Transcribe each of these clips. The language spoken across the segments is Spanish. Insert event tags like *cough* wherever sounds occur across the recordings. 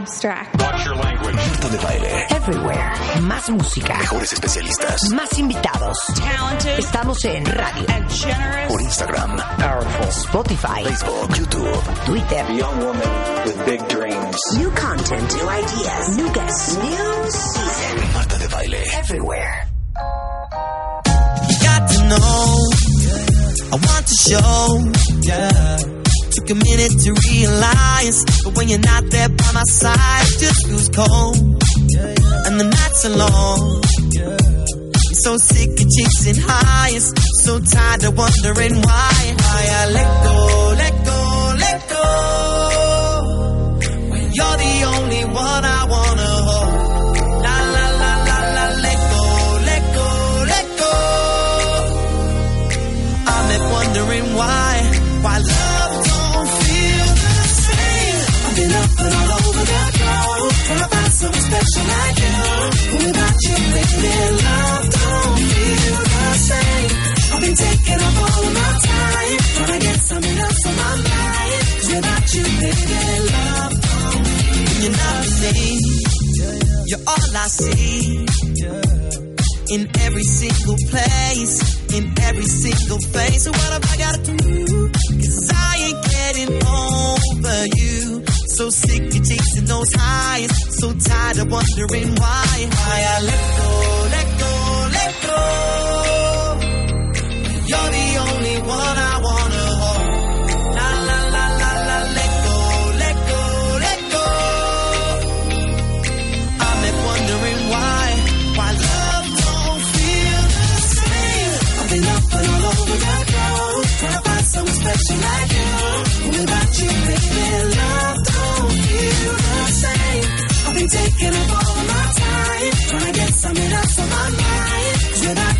abstract. Marta de baile. Everywhere. Más música. Mejores especialistas. Más invitados. Estamos en radio, Por Instagram, Powerful. Spotify, Facebook, YouTube. Twitter. Young woman with big dreams. New content, new ideas, new guests, new season. Marta de baile. Everywhere. got to know. I want to show. Yeah. Took a minute to realize, but when you're not there by my side, it just feels cold. And the nights are long. So sick of chasing highs, so tired of wondering why. Why I let go, to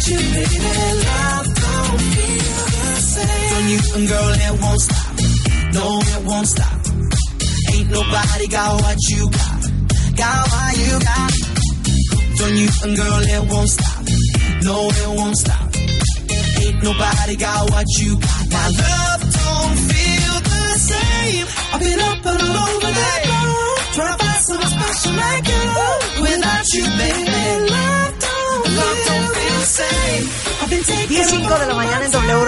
you, baby, don't the same. From you and girl, it won't stop. No, it won't stop. Ain't nobody got what you got. Got what you got. From you and girl, it won't stop. No, it won't stop. Ain't nobody got what you got. My love don't feel the same. I've been up and all over the globe, trying to find someone special like you. Without you, baby,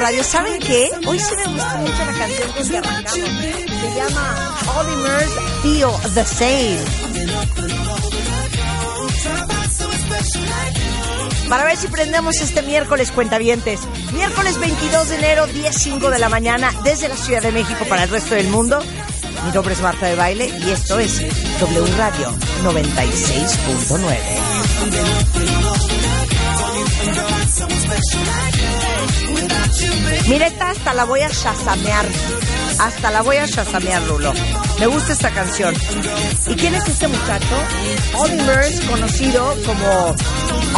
Radio. ¿Saben qué? Hoy sí me gusta mucho la canción que arrancamos. Se llama Olimers Feel the Same. Para ver si prendemos este miércoles, cuentavientes. Miércoles 22 de enero, 10.05 de la mañana, desde la Ciudad de México para el resto del mundo. Mi nombre es Marta de Baile y esto es W Radio 96.9. Mira, esta hasta la voy a shazamear. Hasta la voy a shazamear, Rulo. Me gusta esta canción. ¿Y quién es este muchacho? Murs, conocido como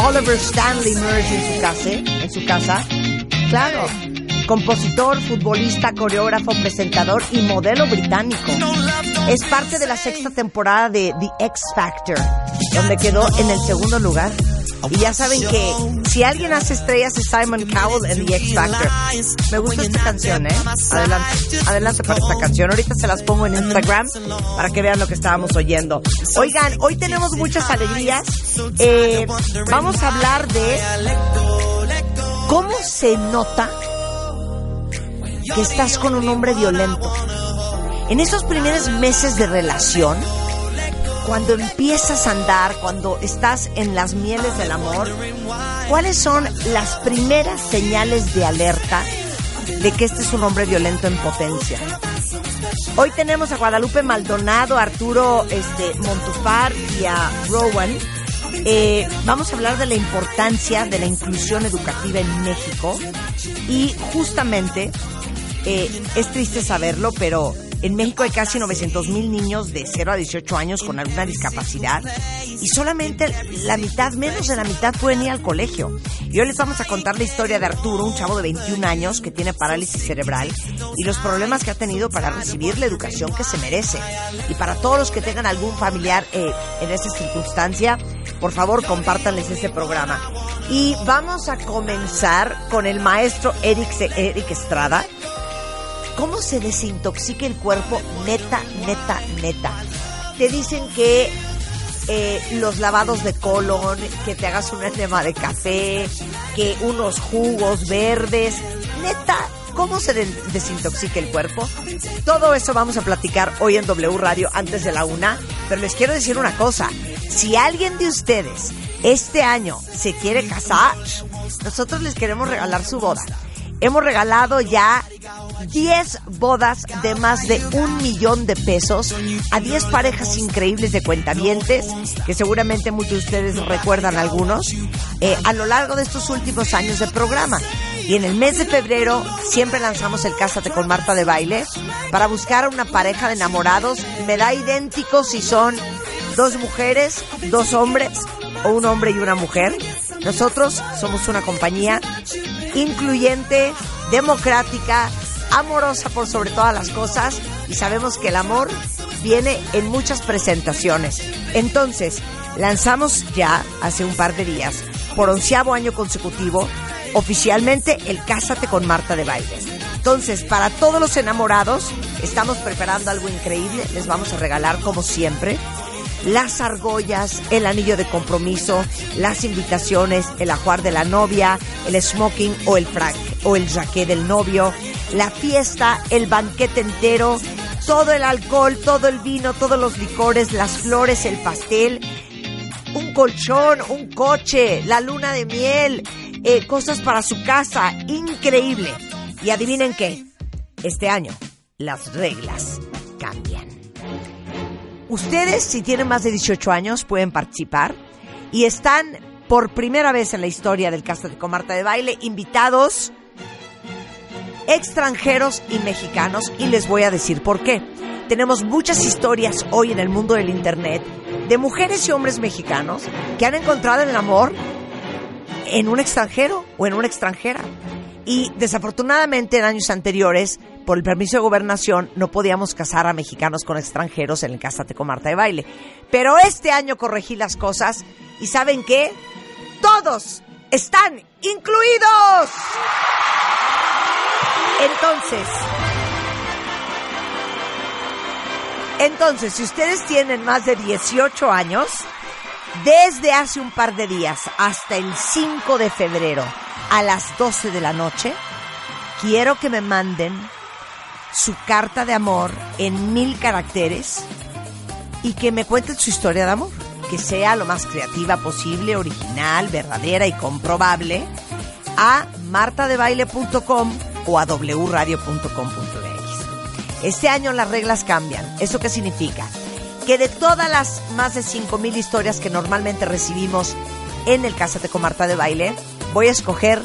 Oliver Stanley Murs en su casa. En su casa. Claro. Compositor, futbolista, coreógrafo, presentador y modelo británico. Es parte de la sexta temporada de The X Factor, donde quedó en el segundo lugar. Y ya saben que si alguien hace estrellas es Simon Cowell en The X Factor. Me gusta esta canción, ¿eh? Adelante, adelante para esta canción. Ahorita se las pongo en Instagram para que vean lo que estábamos oyendo. Oigan, hoy tenemos muchas alegrías. Eh, vamos a hablar de cómo se nota que estás con un hombre violento. En esos primeros meses de relación, cuando empiezas a andar, cuando estás en las mieles del amor, ¿cuáles son las primeras señales de alerta de que este es un hombre violento en potencia? Hoy tenemos a Guadalupe Maldonado, a Arturo este, Montufar y a Rowan. Eh, vamos a hablar de la importancia de la inclusión educativa en México y justamente eh, es triste saberlo, pero En México hay casi 900 mil niños de 0 a 18 años con alguna discapacidad y solamente la mitad, menos de la mitad pueden ir al colegio. Y hoy les vamos a contar la historia de Arturo, un chavo de 21 años que tiene parálisis cerebral y los problemas que ha tenido para recibir la educación que se merece. Y para todos los que tengan algún familiar eh, en esa circunstancia, por favor compártanles este programa. Y vamos a comenzar con el maestro Eric, Eric Estrada. ¿Cómo se desintoxica el cuerpo? Neta, neta, neta. Te dicen que eh, los lavados de colon, que te hagas un enema de café, que unos jugos verdes. Neta, ¿cómo se de- desintoxica el cuerpo? Todo eso vamos a platicar hoy en W Radio antes de la una. Pero les quiero decir una cosa. Si alguien de ustedes este año se quiere casar, nosotros les queremos regalar su boda. Hemos regalado ya 10 bodas de más de un millón de pesos a 10 parejas increíbles de cuentavientes, que seguramente muchos de ustedes recuerdan algunos, eh, a lo largo de estos últimos años de programa. Y en el mes de febrero siempre lanzamos el Cásate con Marta de Baile para buscar una pareja de enamorados. Me da idéntico si son dos mujeres, dos hombres o un hombre y una mujer. Nosotros somos una compañía incluyente, democrática, amorosa por sobre todas las cosas y sabemos que el amor viene en muchas presentaciones. Entonces, lanzamos ya hace un par de días, por onceavo año consecutivo, oficialmente el Cásate con Marta de Baile. Entonces, para todos los enamorados, estamos preparando algo increíble. Les vamos a regalar, como siempre, las argollas, el anillo de compromiso, las invitaciones, el ajuar de la novia, el smoking o el frac o el jaqué del novio, la fiesta, el banquete entero, todo el alcohol, todo el vino, todos los licores, las flores, el pastel, un colchón, un coche, la luna de miel, eh, cosas para su casa, increíble. Y adivinen qué, este año las reglas cambian. Ustedes, si tienen más de 18 años, pueden participar y están por primera vez en la historia del Cásate con Marta de Baile invitados extranjeros y mexicanos y les voy a decir por qué. Tenemos muchas historias hoy en el mundo del Internet de mujeres y hombres mexicanos que han encontrado el amor en un extranjero o en una extranjera. Y desafortunadamente en años anteriores, por el permiso de gobernación, no podíamos casar a mexicanos con extranjeros en el Cásate con Marta de Baile. Pero este año corregí las cosas y ¿saben qué? Todos están incluidos. Entonces, entonces, si ustedes tienen más de 18 años, desde hace un par de días hasta el 5 de febrero a las 12 de la noche, quiero que me manden su carta de amor en mil caracteres y que me cuenten su historia de amor, que sea lo más creativa posible, original, verdadera y comprobable, a martadebaile.com o a wradio.com.mx. Este año las reglas cambian. ¿Eso qué significa? Que de todas las más de 5.000 historias que normalmente recibimos en el Cásate con Marta de Baile, voy a escoger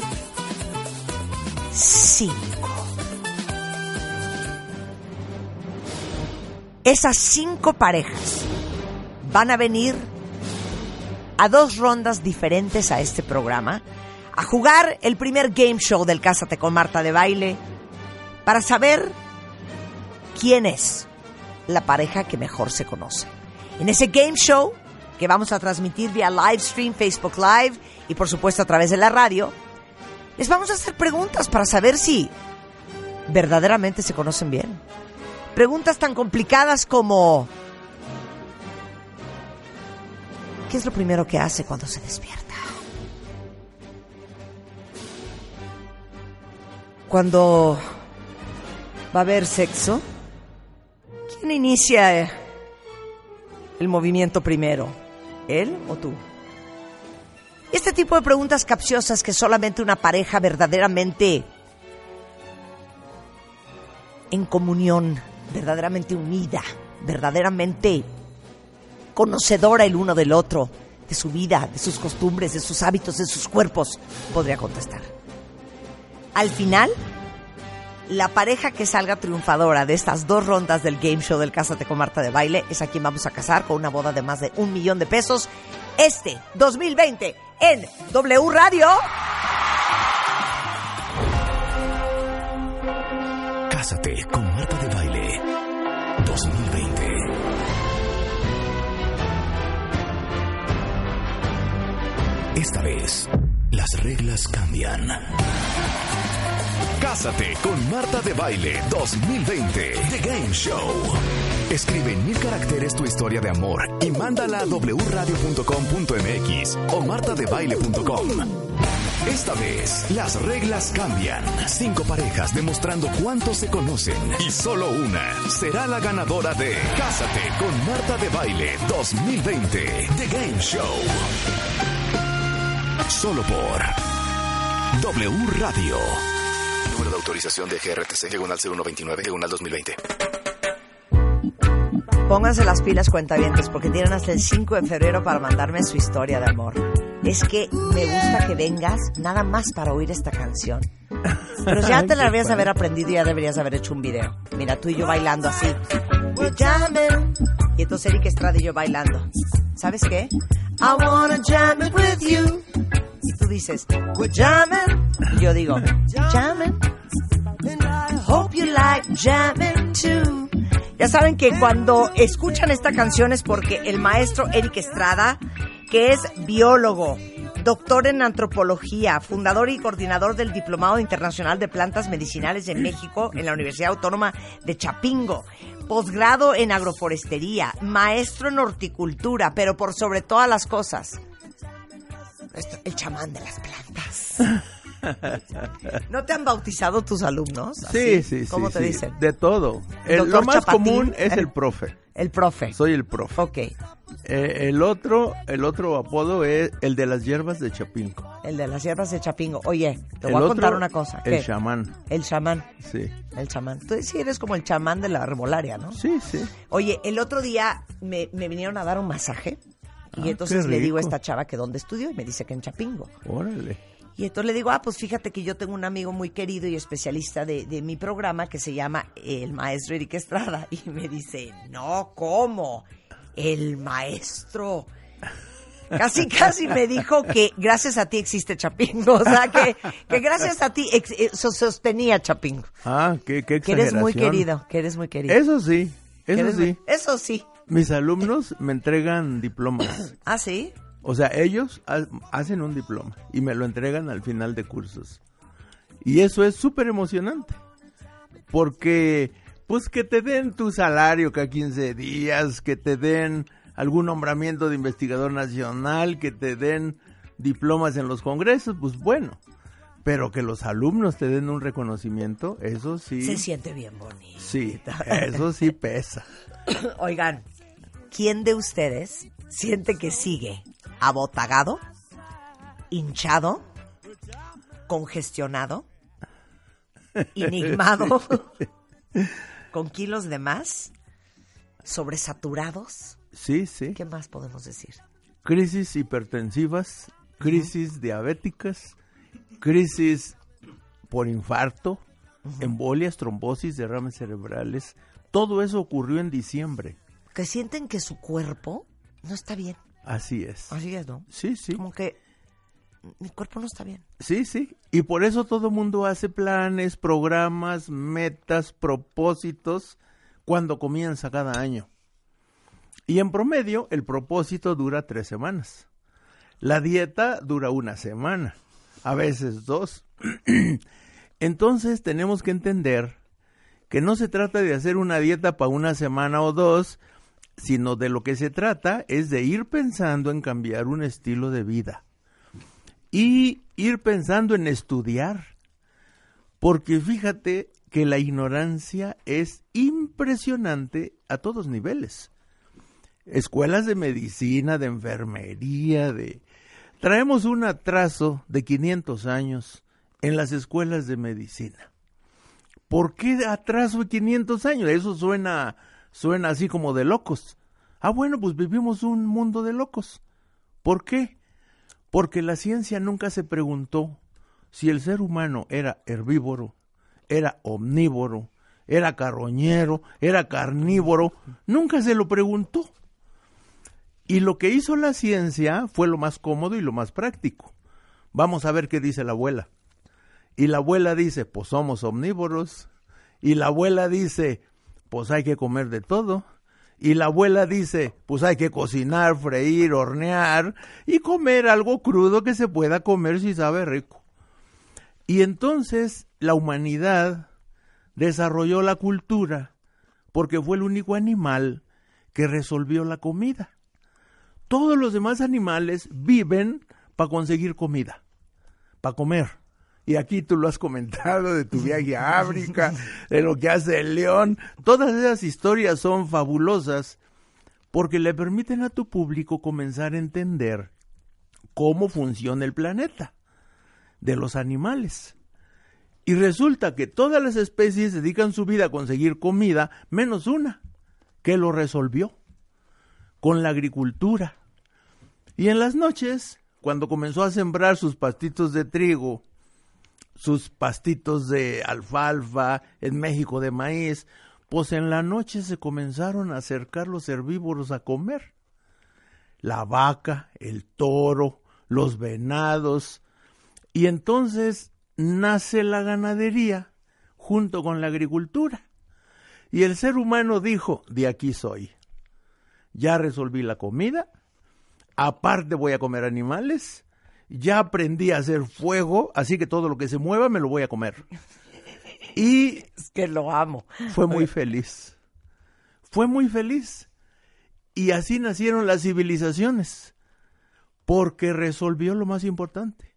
5. Esas cinco parejas van a venir a dos rondas diferentes a este programa a jugar el primer game show del Cásate con Marta de Baile para saber quién es la pareja que mejor se conoce. En ese game show que vamos a transmitir vía live stream, Facebook Live y por supuesto a través de la radio, les vamos a hacer preguntas para saber si verdaderamente se conocen bien. Preguntas tan complicadas como ¿qué es lo primero que hace cuando se despierta? Cuando va a haber sexo, ¿quién inicia el movimiento primero? ¿Él o tú? Este tipo de preguntas capciosas que solamente una pareja verdaderamente en comunión, verdaderamente unida, verdaderamente conocedora el uno del otro, de su vida, de sus costumbres, de sus hábitos, de sus cuerpos, podría contestar. Al final, la pareja que salga triunfadora de estas dos rondas del game show del Cásate con Marta de Baile es a quien vamos a casar con una boda de más de un millón de pesos este 2020 en W Radio. Cásate con Marta de Baile 2020. Esta vez, las reglas cambian. Cásate con Marta de Baile 2020 The Game Show. Escribe en mil caracteres tu historia de amor y mándala a wradio.com.mx o martadebaile.com. Esta vez, las reglas cambian. Cinco parejas demostrando cuánto se conocen y solo una será la ganadora de Cásate con Marta de Baile 2020 The Game Show. Solo por W Radio. Número de autorización de GRTC, diagonal 0129, diagonal 2020. Pónganse las pilas cuentavientes porque tienen hasta el 5 de febrero para mandarme su historia de amor. Es que me gusta que vengas nada más para oír esta canción. Pero ya te la deberías haber aprendido y ya deberías haber hecho un video. Mira, tú y yo bailando así. Y entonces Eric Estrada y yo bailando. ¿Sabes qué? I wanna jam it with you. Tú dices, jamming. Yo digo, jamming. Hope you like jamming too. Ya saben que cuando escuchan esta canción es porque el maestro Eric Estrada, que es biólogo, doctor en antropología, fundador y coordinador del Diplomado Internacional de Plantas Medicinales en México en la Universidad Autónoma de Chapingo, posgrado en agroforestería, maestro en horticultura, pero por sobre todas las cosas, esto- el chamán de las plantas. *laughs* ¿No te han bautizado tus alumnos? Sí, así? sí, sí. ¿Cómo te sí, dicen? De todo. El- lo más Chapatín, común es el- el profe. El profe. Soy el profe. Ok, Eh, el otro, el otro apodo es el de las hierbas de Chapinco. el de las hierbas de Chapingo. Oye, te El voy a otro, contar una cosa. El ¿Qué? chamán. El chamán. Sí. El chamán. Tú sí eres como el chamán de la herbolaria, ¿no? Sí, sí. Oye, el otro día me, me vinieron a dar un masaje y Ah, entonces le digo a esta chava que dónde estudió y me dice que en Chapingo. Órale. Y entonces le digo, ah, pues fíjate que yo tengo un amigo muy querido y especialista de, de mi programa que se llama el maestro Eric Estrada. *laughs* Y me dice, no, ¿cómo? El maestro. Casi, casi me dijo que gracias a ti existe Chapingo. *laughs* O sea, que, que gracias a ti ex- eh, so- sostenía Chapingo. Ah, qué, qué Que eres muy querido, que eres muy querido. Eso sí, eso sí. muy- Eso sí. Mis alumnos me entregan diplomas. *clears throat* ¿Ah, sí? O sea, ellos ha- hacen un diploma y me lo entregan al final de cursos. Y eso es súper emocionante. Porque, pues que te den tu salario cada 15 días, que te den algún nombramiento de investigador nacional, que te den diplomas en los congresos, pues bueno. Pero que los alumnos te den un reconocimiento, eso sí. Se siente bien bonito. Sí, eso sí pesa. *coughs* Oigan, ¿quién de ustedes siente que sigue abotagado, hinchado, congestionado, *laughs* enigmado, con kilos de más, sobresaturados? Sí, sí. ¿Qué más podemos decir? crisis hipertensivas, crisis diabéticas, crisis por infarto, embolias, trombosis, derrames cerebrales. Todo eso ocurrió en diciembre. Que sienten que su cuerpo no está bien. Así es. Así es, ¿no? Sí, sí. Como que mi cuerpo no está bien. Sí, sí. Y por eso todo mundo hace planes, programas, metas, propósitos cuando comienza cada año. Y en promedio, el propósito dura tres semanas. La dieta dura una semana, a veces dos. *clears throat* Entonces tenemos que entender que no se trata de hacer una dieta para una semana o dos, sino de lo que se trata es de ir pensando en cambiar un estilo de vida y ir pensando en estudiar. Porque fíjate que la ignorancia es impresionante a todos niveles. Escuelas de medicina, de enfermería, de... Traemos un atraso de 500 años en las escuelas de medicina. ¿Por qué atraso de 500 años? Eso suena, suena así como de locos. Ah, bueno, pues vivimos un mundo de locos. ¿Por qué? Porque la ciencia nunca se preguntó si el ser humano era herbívoro, era omnívoro, era carroñero, era carnívoro, nunca se lo preguntó. Y lo que hizo la ciencia fue lo más cómodo y lo más práctico. Vamos a ver qué dice la abuela. Y la abuela dice, pues somos omnívoros. Y la abuela dice, pues hay que comer de todo. Y la abuela dice, pues hay que cocinar, freír, hornear y comer algo crudo que se pueda comer si sabe rico. Y entonces la humanidad desarrolló la cultura porque fue el único animal que resolvió la comida. Todos los demás animales viven para conseguir comida, para comer. Y aquí tú lo has comentado de tu *laughs* viaje a África, de lo que hace el león. Todas esas historias son fabulosas porque le permiten a tu público comenzar a entender cómo funciona el planeta de los animales. Y resulta que todas las especies dedican su vida a conseguir comida, menos una, que lo resolvió, con la agricultura. Y en las noches, cuando comenzó a sembrar sus pastitos de trigo, sus pastitos de alfalfa, en México de maíz, pues en la noche se comenzaron a acercar los herbívoros a comer. La vaca, el toro, los venados, y entonces nace la ganadería junto con la agricultura. Y el ser humano dijo, de aquí soy. Ya resolví la comida, aparte voy a comer animales, ya aprendí a hacer fuego, así que todo lo que se mueva me lo voy a comer. Y Es que lo amo. fue muy feliz. Fue muy feliz. Y así nacieron las civilizaciones, porque resolvió lo más importante,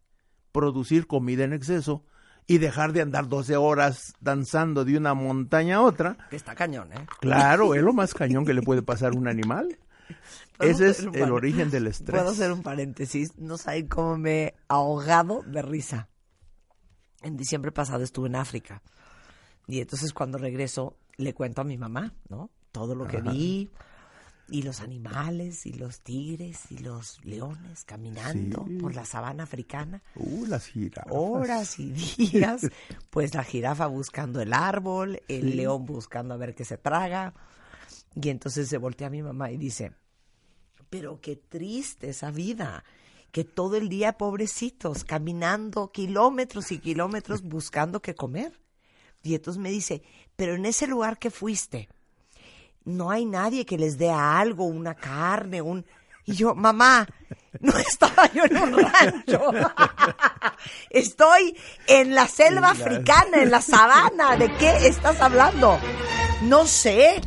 producir comida en exceso y dejar de andar 12 horas danzando de una montaña a otra. Que está cañón, ¿eh? Claro, es lo más cañón que le puede pasar a un animal. *laughs* ¿Puedo Ese es el origen del *laughs* estrés. Puedo hacer un paréntesis. No saben cómo me he ahogado de risa. En diciembre pasado estuve en África. Y entonces cuando regreso le cuento a mi mamá, ¿no? Todo lo que vi. Y los animales, y los tigres, y los leones caminando Sí. por la sabana africana. Uh, las jirafas. horas y días, pues la jirafa buscando el árbol, el león buscando a ver qué se traga. Y entonces se voltea a mi mamá y dice, pero qué triste esa vida, que todo el día pobrecitos, caminando kilómetros y kilómetros *laughs* buscando qué comer. Y entonces me dice, pero en ese lugar que fuiste, no hay nadie que les dé algo, una carne, un... Y yo, mamá, no *laughs* estaba yo en un rancho. *laughs* Estoy en la selva africana, en la sabana. ¿De qué estás hablando? No sé.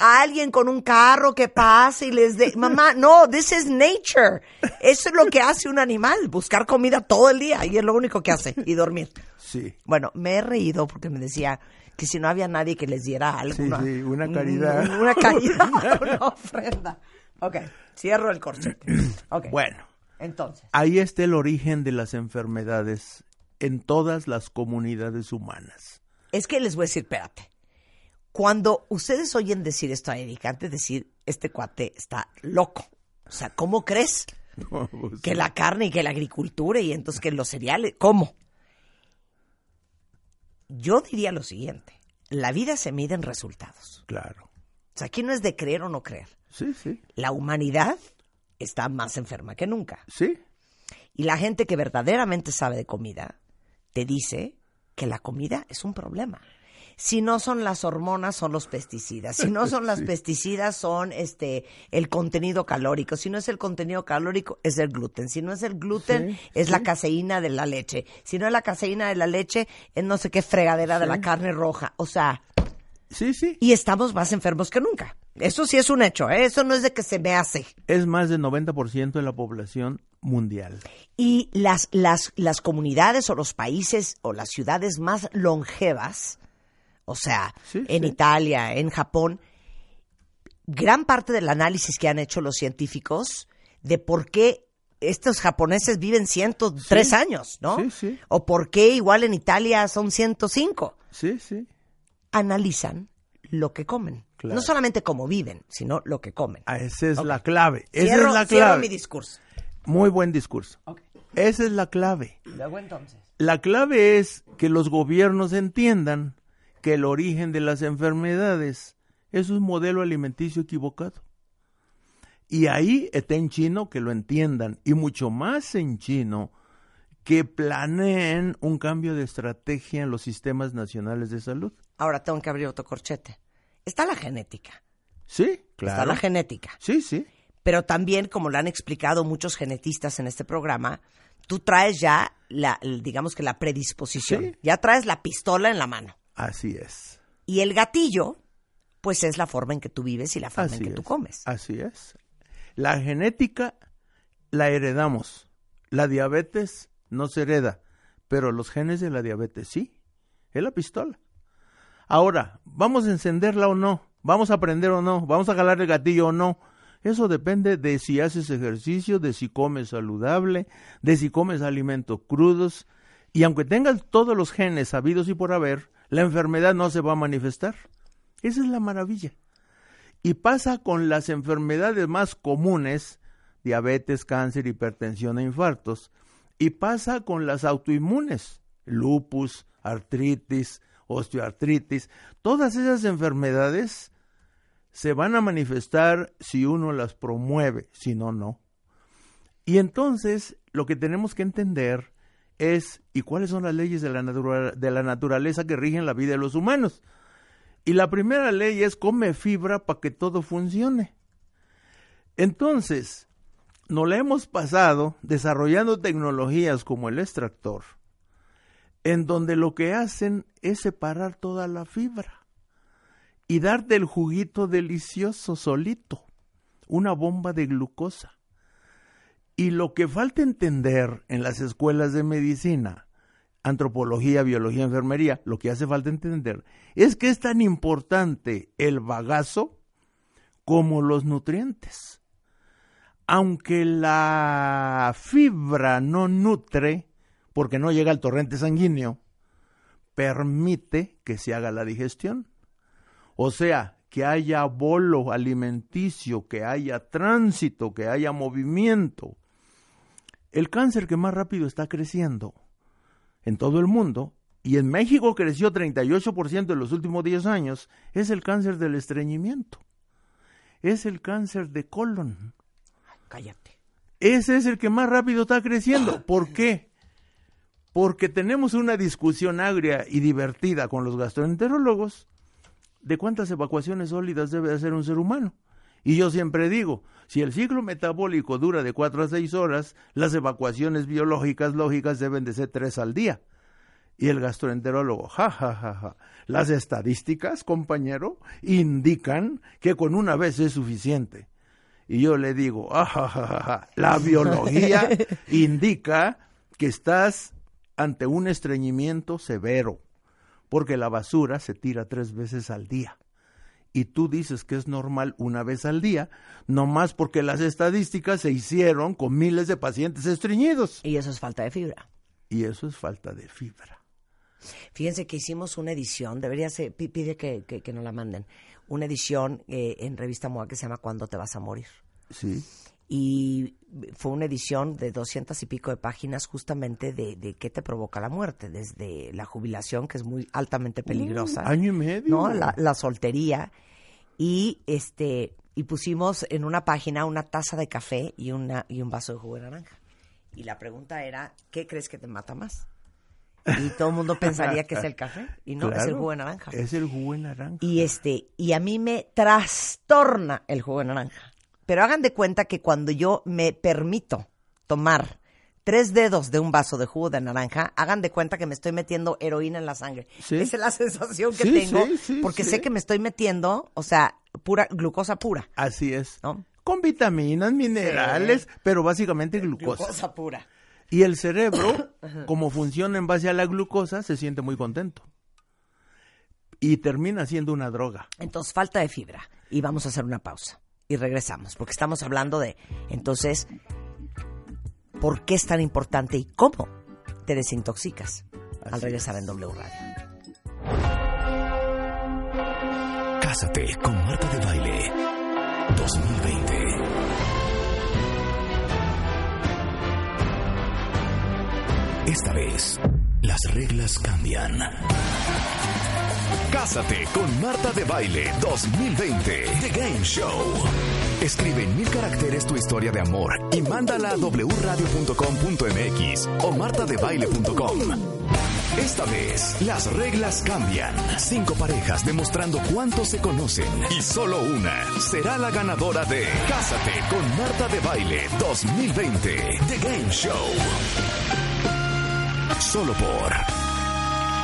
A alguien con un carro que pase y les dé... *laughs* Mamá, no, this is nature. Eso es lo que hace un animal, buscar comida todo el día. Y es lo único que hace, y dormir. Sí. Bueno, me he reído porque me decía que si no había nadie que les diera algo. Sí, sí, una caridad. un- *laughs* Una caridad, *laughs* una ofrenda. Ok, cierro el corchete. *clears throat* Ok. Bueno, Entonces, ahí está el origen de las enfermedades en todas las comunidades humanas. es que les voy a decir, espérate. Cuando ustedes oyen decir esto a Erika, antes de decir, este cuate está loco. O sea, ¿cómo crees? *laughs* Pues, Que la carne y que la agricultura y entonces que los cereales, ¿cómo? Yo diría lo siguiente, la vida se mide en resultados. Claro. O sea, aquí no es de creer o no creer. Sí, sí. La humanidad está más enferma que nunca. Sí. Y la gente que verdaderamente sabe de comida te dice que la comida es un problema. Si no son las hormonas, son los pesticidas. Si no son *laughs* las pesticidas, son este el contenido calórico. Si no es el contenido calórico, es el gluten. Si no es el gluten, Sí, es la caseína de la leche. Si no es la caseína de la leche, es no sé qué fregadera de la carne roja. O sea, Sí, sí. y estamos más enfermos que nunca. Eso sí es un hecho, ¿eh? Eso no es de que se me hace. Es más del 90% de la población mundial. Y las, las, las comunidades o los países o las ciudades más longevas, o sea, Sí, en sí. Italia, en Japón, gran parte del análisis que han hecho los científicos de por qué estos japoneses viven 103 Sí. años, ¿no? Sí, sí. O por qué igual en Italia son 105. Sí, sí. Analizan lo que comen. Claro. No solamente cómo viven, sino lo que comen. Ah, Esa es la clave. Esa Cierro- es la cierro clave. mi discurso. Muy buen discurso. Esa es la clave. Luego entonces. La clave es que los gobiernos entiendan que el origen de las enfermedades es un modelo alimenticio equivocado. Y ahí está en chino que lo entiendan, y mucho más en chino que planeen un cambio de estrategia en los sistemas nacionales de salud. Ahora tengo que abrir otro corchete. Está la genética. Sí, Está claro. la genética. Sí, sí. Pero también, como lo han explicado muchos genetistas en este programa, tú traes ya la, digamos que la predisposición. Sí. Ya traes la pistola en la mano. Así es. Y el gatillo, pues es la forma en que tú vives y la forma Así en que es. tú comes. Así es. La genética la heredamos. La diabetes no se hereda, pero los genes de la diabetes sí. Es la pistola. Ahora, ¿vamos a encenderla o no? ¿Vamos a aprender o no? ¿Vamos a jalar el gatillo o no? Eso depende de si haces ejercicio, de si comes saludable, de si comes alimentos crudos. Y aunque tengas todos los genes habidos y por haber, la enfermedad no se va a manifestar. Esa es la maravilla. Y pasa con las enfermedades más comunes, diabetes, cáncer, hipertensión e infartos. Y pasa con las autoinmunes, lupus, artritis, osteoartritis. Todas esas enfermedades se van a manifestar si uno las promueve, si no, no. Y entonces lo que tenemos que entender es, ¿y cuáles son las leyes de la, natura- de la naturaleza que rigen la vida de los humanos? Y la primera ley es come fibra para que todo funcione. Entonces, nos la hemos pasado desarrollando tecnologías como el extractor, en donde lo que hacen es separar toda la fibra y darte el juguito delicioso solito, una bomba de glucosa. Y lo que falta entender en las escuelas de medicina, antropología, biología, enfermería, lo que hace falta entender es que es tan importante el bagazo como los nutrientes. Aunque la fibra no nutre, porque no llega al torrente sanguíneo, permite que se haga la digestión. O sea, que haya bolo alimenticio, que haya tránsito, que haya movimiento. El cáncer que más rápido está creciendo en todo el mundo, y en México creció 38% en los últimos 10 años, es el cáncer del estreñimiento. Es el cáncer de colon. Cállate. Ese es el que más rápido está creciendo. ¿Por qué? Porque tenemos una discusión agria y divertida con los gastroenterólogos de cuántas evacuaciones sólidas debe hacer un ser humano. Y yo siempre digo, si el ciclo metabólico dura de 4 a 6 horas, las evacuaciones biológicas lógicas deben de ser 3 al día. Y el gastroenterólogo, ja, ja, ja, ja. Las estadísticas, compañero, indican que con una vez es suficiente. Y yo le digo, ah, ja, ja, ja, ja. la biología *laughs* indica que estás ante un estreñimiento severo, porque la basura se tira tres veces al día. Y tú dices que es normal una vez al día, nomás porque las estadísticas se hicieron con miles de pacientes estreñidos. Y eso es falta de fibra. Y eso es falta de fibra. Fíjense que hicimos una edición, debería ser, pi- pide que, que, que nos la manden, una edición eh, en Revista MOA que se llama ¿Cuándo te vas a morir? Sí. Y fue una edición de doscientas y pico de páginas justamente de, de qué te provoca la muerte, desde la jubilación, que es muy altamente peligrosa. año y medio. ¿no? La, la soltería. Y este y pusimos en una página una taza de café y una y un vaso de jugo de naranja. Y la pregunta era, ¿qué crees que te mata más? Y todo el mundo pensaría que es el café y no, es el jugo de naranja. Es el jugo de naranja. Y este, y a mí me trastorna el jugo de naranja. Pero hagan de cuenta que cuando yo me permito tomar tres dedos de un vaso de jugo de naranja, hagan de cuenta que me estoy metiendo heroína en la sangre. Sí. Esa es la sensación que Sí, tengo, sí, porque sé que me estoy metiendo, o sea, pura glucosa pura, Así es. ¿no? Con vitaminas, minerales, pero básicamente glucosa. Glucosa pura. Y el cerebro, *coughs* como funciona en base a la glucosa, se siente muy contento. Y termina siendo una droga. Entonces, falta de fibra. Y vamos a hacer una pausa. Y regresamos, porque estamos hablando de, entonces, ¿por qué es tan importante y cómo te desintoxicas al regresar en W Radio? Cásate con Marta de Baile 2020. Esta vez, las reglas cambian. Cásate con Marta de Baile 2020 The Game Show. Escribe en mil caracteres tu historia de amor y mándala a wradio.com.mx o martadebaile.com. Esta vez, las reglas cambian. Cinco parejas demostrando cuánto se conocen y solo una será la ganadora de Cásate con Marta de Baile 2020 The Game Show. Solo por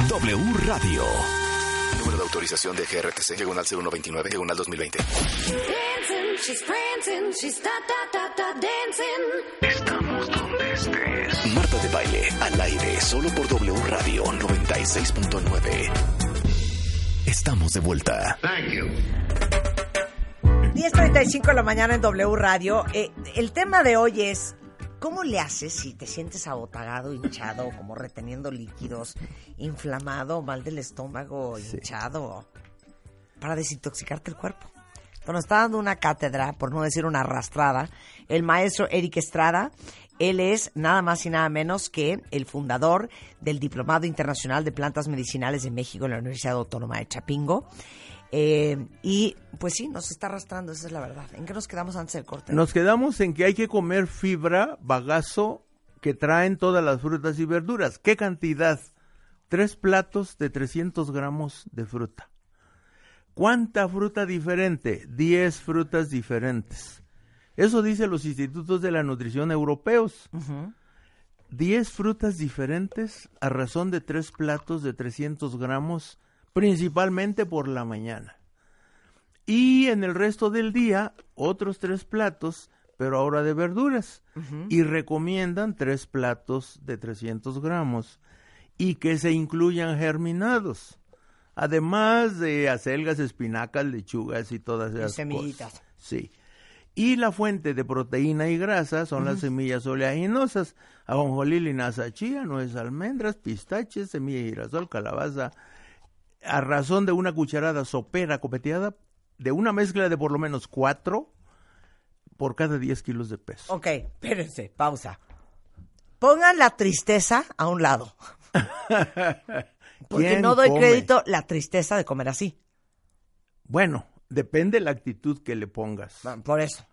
W Radio. Autorización de GRTC, diagonal 0129, diagonal 2020. Dancing, she's prancing, she's da da da da dancing. Estamos donde estés. Marta de Baile, al aire, solo por W Radio 96.9. Estamos de vuelta. 10.35 de la mañana en W Radio. Eh, el tema de hoy es, ¿cómo le haces si te sientes abotagado, hinchado, como reteniendo líquidos, inflamado, mal del estómago, hinchado, para desintoxicarte el cuerpo? Bueno, está dando una cátedra, por no decir una arrastrada, el maestro Eric Estrada. Él es nada más y nada menos que el fundador del Diplomado Internacional de Plantas Medicinales de México en la Universidad Autónoma de Chapingo. Eh, y pues sí, nos está arrastrando, esa es la verdad. ¿En qué nos quedamos antes del corte? Nos quedamos en que hay que comer fibra, bagazo, que traen todas las frutas y verduras. ¿Qué cantidad? Tres platos de 300 gramos de fruta. ¿Cuánta fruta diferente? Diez frutas diferentes. Eso dicen los institutos de la nutrición europeos. Diez frutas diferentes a razón de tres platos de 300 gramos, principalmente por la mañana. Y en el resto del día, otros tres platos, pero ahora de verduras. Y recomiendan tres platos de 300 gramos y que se incluyan germinados. Además de acelgas, espinacas, lechugas y todas esas semillitas. cosas. Sí. Y la fuente de proteína y grasa son las semillas oleaginosas, ajonjolí, linaza, chía, nueces, almendras, pistaches, semilla de girasol, calabaza, a razón de una cucharada sopera copeteada, de una mezcla de por lo menos cuatro por cada 10 kilos de peso. Ok, espérense, pausa. Pongan la tristeza a un lado. *laughs* Porque ¿Quién no doy come? crédito la tristeza de comer así. Bueno, depende la actitud que le pongas. Bueno, Por eso.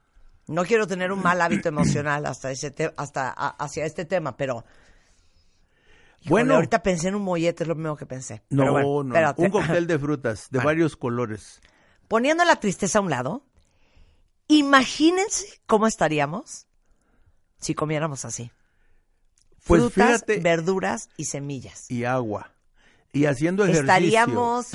No quiero tener un mal hábito emocional hasta ese te- hasta hacia este tema, pero Híjole, Bueno. ahorita pensé en un mollete, es lo mismo que pensé. No, Pero bueno, no, espérate. un cóctel de frutas de Bueno. varios colores. Poniendo la tristeza a un lado, imagínense cómo estaríamos si comiéramos así. Pues Frutas, fíjate, verduras y semillas. y agua. Y haciendo ejercicio. Estaríamos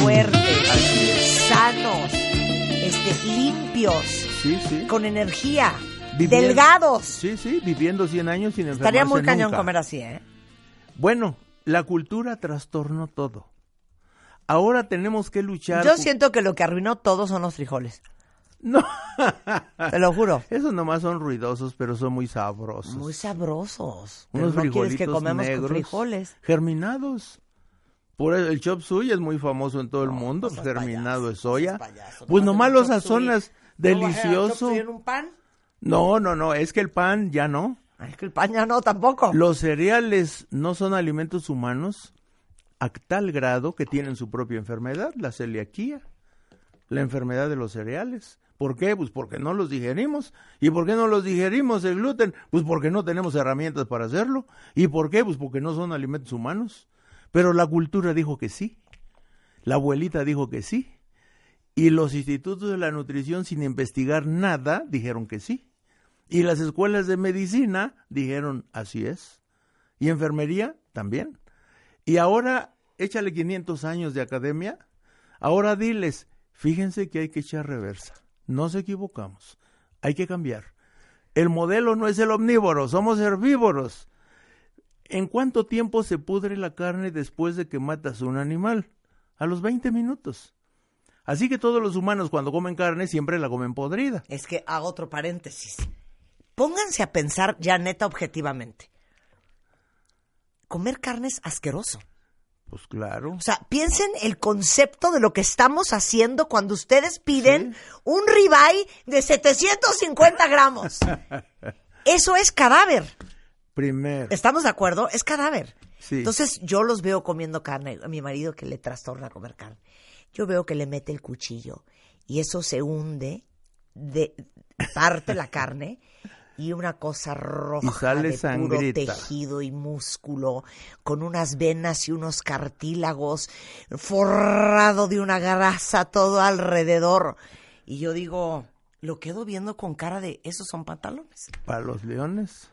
fuertes, sanos, este, limpios, Sí, sí. con energía, Viviendo- delgados. Sí, sí, viviendo 100 años sin enfermarse Estaría muy cañón nunca. comer así, ¿eh? Bueno, la cultura trastornó todo. Ahora tenemos que luchar. Yo siento que lo que arruinó todo son los frijoles. No, *laughs* Te lo juro. esos nomás son ruidosos, pero son muy sabrosos. Muy sabrosos. Pero Unos no quieres que comemos negros, con frijoles. germinados. Por el, el chop suey es muy famoso en todo el mundo, No seas germinado de soya. payaso, pues nomás nomás el lo chop suey. sazonas, ¿No vas a hacer chop delicioso. en un pan? No, no, no, es que el pan ya no. Ay, Es que el pan ya no tampoco. Los cereales no son alimentos humanos a tal grado que tienen su propia enfermedad, la celiaquía, la enfermedad de los cereales. ¿Por qué? Pues porque no los digerimos. ¿Y por qué no los digerimos el gluten? Pues porque no tenemos herramientas para hacerlo. ¿Y por qué? Pues porque no son alimentos humanos. Pero la cultura dijo que sí. La abuelita dijo que sí. Y los institutos de la nutrición, sin investigar nada, dijeron que sí. Y las escuelas de medicina dijeron, así es. Y enfermería también. Y ahora, échale 500 años de academia. Ahora diles, fíjense que hay que echar reversa. Nos equivocamos. Hay que cambiar. El modelo no es el omnívoro, somos herbívoros. ¿En cuánto tiempo se pudre la carne después de que matas un animal? A los 20 minutos. Así que todos los humanos cuando comen carne siempre la comen podrida. Es que hago otro paréntesis. Pónganse a pensar ya neta objetivamente. Comer carne es asqueroso. Pues claro. O sea, piensen el concepto de lo que estamos haciendo cuando ustedes piden un ribeye de 750 gramos. *laughs* Eso es cadáver. Primero. ¿Estamos de acuerdo? Es cadáver. Sí. Entonces yo los veo comiendo carne. A mi marido que le trastorna comer carne. Yo veo que le mete el cuchillo y eso se hunde, de, parte la carne y una cosa roja Y sale de puro sangrita. tejido y músculo, con unas venas y unos cartílagos, forrado de una grasa todo alrededor. Y yo digo, lo quedo viendo con cara de, esos son pantalones. Para los leones.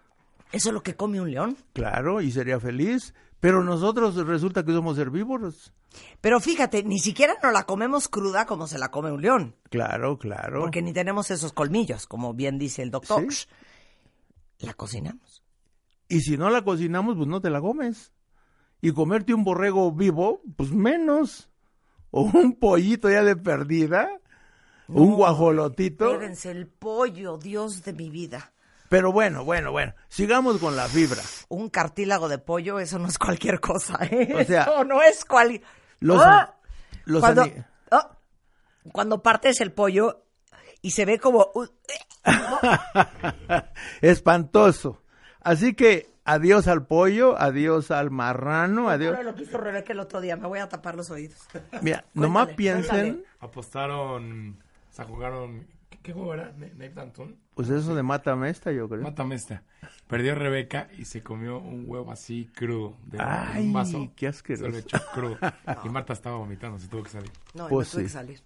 Eso es lo que come un león. Claro, y sería feliz. Pero nosotros resulta que somos herbívoros. Pero fíjate, ni siquiera nos la comemos cruda como se la come un león, Claro, claro. porque ni tenemos esos colmillos, como bien dice el doctor. Sí. La cocinamos. Y si no la cocinamos, pues no te la comes. Y comerte un borrego vivo, pues menos. O un pollito ya de perdida. un guajolotito. Llévense el pollo, Dios de mi vida. Pero bueno, bueno, bueno. Sigamos con la fibra. Un cartílago de pollo, eso no es cualquier cosa, ¿eh? O sea, *laughs* Eso no es cual... Los, ¡Ah! los cuando, ani- ¡Ah! cuando partes el pollo y se ve como... *laughs* Espantoso. Así que adiós al pollo, adiós al marrano, adiós. Ahora lo que hizo Rebeca el otro día, me voy a tapar los oídos. *laughs* Mira, *laughs* nomás piensen, cuéntale. Apostaron, o sea, jugaron, ¿qué, qué juego era? Nate Danton. pues eso de mátame esta, yo creo. Mátame esta. Perdió Rebeca y se comió un huevo así crudo de, de Ay, un vaso. qué asqueroso. Se lo echó crudo. Y Marta estaba vomitando, se tuvo que salir. No, y Pues me tuve que sí. salir.